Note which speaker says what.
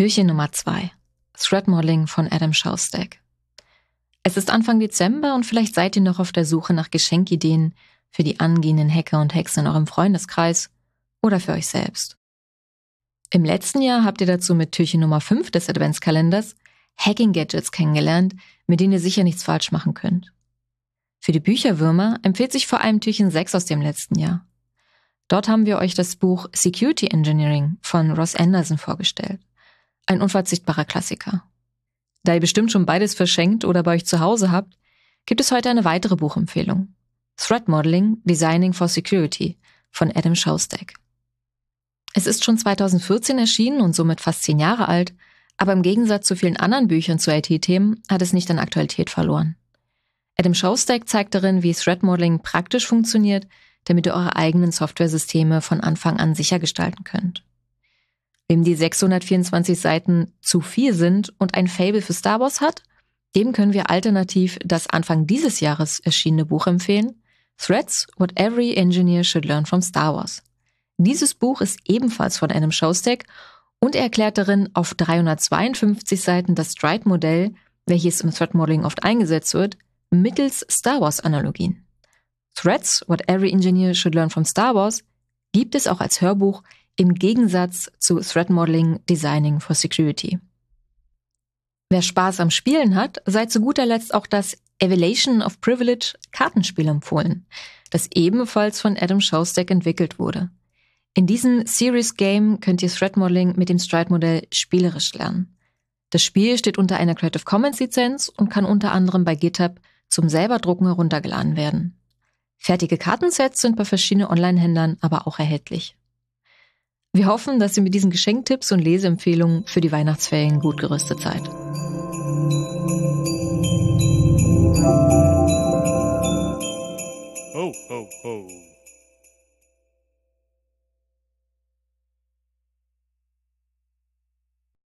Speaker 1: Türchen Nummer 2. Thread Modeling von Adam Schaustack. Es ist Anfang Dezember und vielleicht seid ihr noch auf der Suche nach Geschenkideen für die angehenden Hacker und Hexer in eurem Freundeskreis oder für euch selbst. Im letzten Jahr habt ihr dazu mit Türchen Nummer 5 des Adventskalenders Hacking-Gadgets kennengelernt, mit denen ihr sicher nichts falsch machen könnt. Für die Bücherwürmer empfiehlt sich vor allem Türchen 6 aus dem letzten Jahr. Dort haben wir euch das Buch Security Engineering von Ross Anderson vorgestellt. Ein unverzichtbarer Klassiker. Da ihr bestimmt schon beides verschenkt oder bei euch zu Hause habt, gibt es heute eine weitere Buchempfehlung. Threat Modeling Designing for Security von Adam Shostak. Es ist schon 2014 erschienen und somit fast zehn Jahre alt, aber im Gegensatz zu vielen anderen Büchern zu IT-Themen hat es nicht an Aktualität verloren. Adam Shostak zeigt darin, wie Threat Modeling praktisch funktioniert, damit ihr eure eigenen Softwaresysteme von Anfang an sicher gestalten könnt. Wem die 624 Seiten zu viel sind und ein Fable für Star Wars hat, dem können wir alternativ das Anfang dieses Jahres erschienene Buch empfehlen, Threats, What Every Engineer Should Learn from Star Wars. Dieses Buch ist ebenfalls von einem Showstack und er erklärt darin auf 352 Seiten das Stride-Modell, welches im Threat Modeling oft eingesetzt wird, mittels Star Wars-Analogien. Threats, What Every Engineer Should Learn from Star Wars, gibt es auch als Hörbuch im Gegensatz zu Threat Modeling Designing for Security. Wer Spaß am Spielen hat, sei zu guter Letzt auch das Evaluation of Privilege Kartenspiel empfohlen, das ebenfalls von Adam Shostak entwickelt wurde. In diesem Series Game könnt ihr Threat Modeling mit dem Stride-Modell spielerisch lernen. Das Spiel steht unter einer Creative Commons Lizenz und kann unter anderem bei GitHub zum selber-Drucken heruntergeladen werden. Fertige Kartensets sind bei verschiedenen Online-Händlern aber auch erhältlich. Wir hoffen, dass ihr mit diesen Geschenktipps und Leseempfehlungen für die Weihnachtsferien gut gerüstet seid.